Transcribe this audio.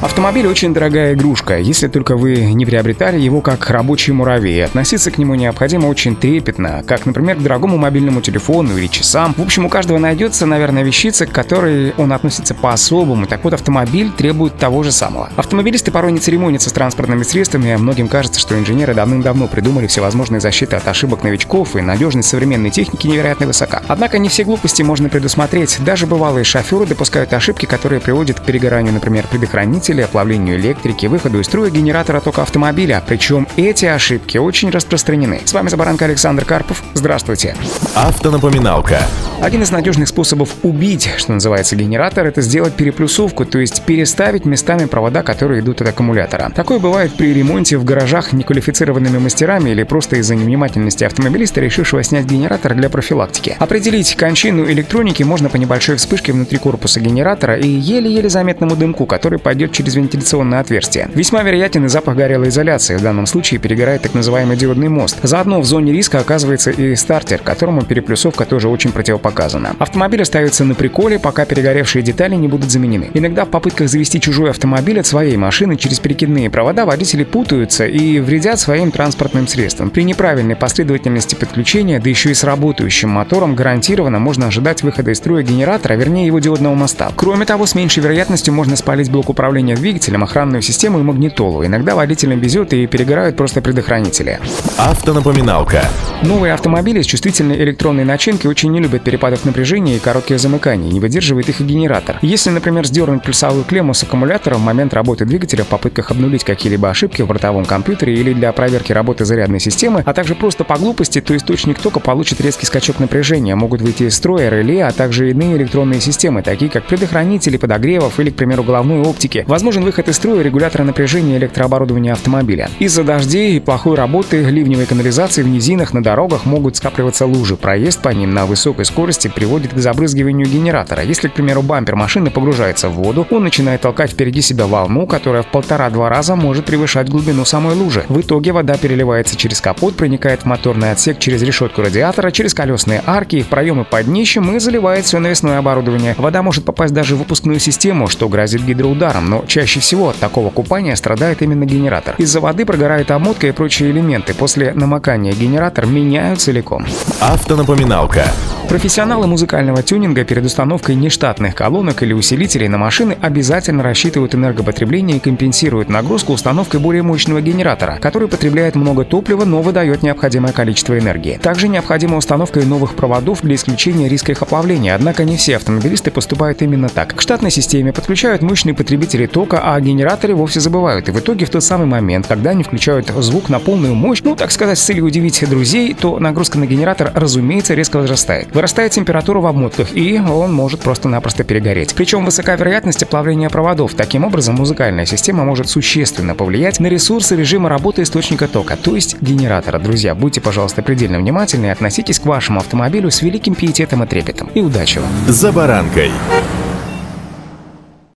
Автомобиль очень дорогая игрушка, если только вы не приобретали его как рабочий муравей. Относиться к нему необходимо очень трепетно, как, например, к дорогому мобильному телефону или часам. В общем, у каждого найдется, наверное, вещица, к которой он относится по-особому. Так вот, автомобиль требует того же самого. Автомобилисты порой не церемонятся с транспортными средствами, многим кажется, что инженеры давным-давно придумали всевозможные защиты от ошибок новичков, и надежность современной техники невероятно высока. Однако не все глупости можно предусмотреть. Даже бывалые шоферы допускают ошибки, которые приводят к перегоранию, например, предохранителя двигателя, плавлению электрики, выходу из строя генератора тока автомобиля. Причем эти ошибки очень распространены. С вами Забаранка Александр Карпов. Здравствуйте. Автонапоминалка. Один из надежных способов убить, что называется, генератор, это сделать переплюсовку, то есть переставить местами провода, которые идут от аккумулятора. Такое бывает при ремонте в гаражах неквалифицированными мастерами или просто из-за невнимательности автомобилиста, решившего снять генератор для профилактики. Определить кончину электроники можно по небольшой вспышке внутри корпуса генератора и еле-еле заметному дымку, который пойдет через вентиляционное отверстие. Весьма вероятен и запах горелой изоляции. В данном случае перегорает так называемый диодный мост. Заодно в зоне риска оказывается и стартер, которому переплюсовка тоже очень противопоказана. Автомобиль остается на приколе, пока перегоревшие детали не будут заменены. Иногда в попытках завести чужой автомобиль от своей машины через перекидные провода водители путаются и вредят своим транспортным средствам. При неправильной последовательности подключения, да еще и с работающим мотором, гарантированно можно ожидать выхода из строя генератора, вернее его диодного моста. Кроме того, с меньшей вероятностью можно спалить блок управления управления двигателем, охранную систему и магнитолу. Иногда водителям везет и перегорают просто предохранители. Автонапоминалка. Новые автомобили с чувствительной электронной начинкой очень не любят перепадов напряжения и коротких замыканий, не выдерживает их и генератор. Если, например, сдернуть плюсовую клемму с аккумулятора в момент работы двигателя в попытках обнулить какие-либо ошибки в бортовом компьютере или для проверки работы зарядной системы, а также просто по глупости, то источник тока получит резкий скачок напряжения, могут выйти из строя реле, а также иные электронные системы, такие как предохранители, подогревов или, к примеру, головной оптики. Возможен выход из строя регулятора напряжения электрооборудования автомобиля. Из-за дождей и плохой работы ливневой канализации в низинах на дорогах могут скапливаться лужи. Проезд по ним на высокой скорости приводит к забрызгиванию генератора. Если, к примеру, бампер машины погружается в воду, он начинает толкать впереди себя волну, которая в полтора-два раза может превышать глубину самой лужи. В итоге вода переливается через капот, проникает в моторный отсек через решетку радиатора, через колесные арки, в проемы под днищем и заливает все навесное оборудование. Вода может попасть даже в выпускную систему, что грозит гидроударом, но чаще всего от такого купания страдает именно генератор. Из-за воды прогорает обмотка и прочие элементы. После намокания генератор меняют целиком. Автонапоминалка. Профессионалы музыкального тюнинга перед установкой нештатных колонок или усилителей на машины обязательно рассчитывают энергопотребление и компенсируют нагрузку установкой более мощного генератора, который потребляет много топлива, но выдает необходимое количество энергии. Также необходима установка и новых проводов для исключения риска их оплавления, однако не все автомобилисты поступают именно так. К штатной системе подключают мощные потребители тока, а генераторе вовсе забывают. И в итоге в тот самый момент, когда они включают звук на полную мощь, ну, так сказать, с целью удивить друзей, то нагрузка на генератор, разумеется, резко возрастает. Вырастает температура в обмотках, и он может просто-напросто перегореть. Причем высока вероятность оплавления проводов. Таким образом, музыкальная система может существенно повлиять на ресурсы режима работы источника тока, то есть генератора. Друзья, будьте, пожалуйста, предельно внимательны и относитесь к вашему автомобилю с великим пиететом и трепетом. И удачи вам! «За баранкой».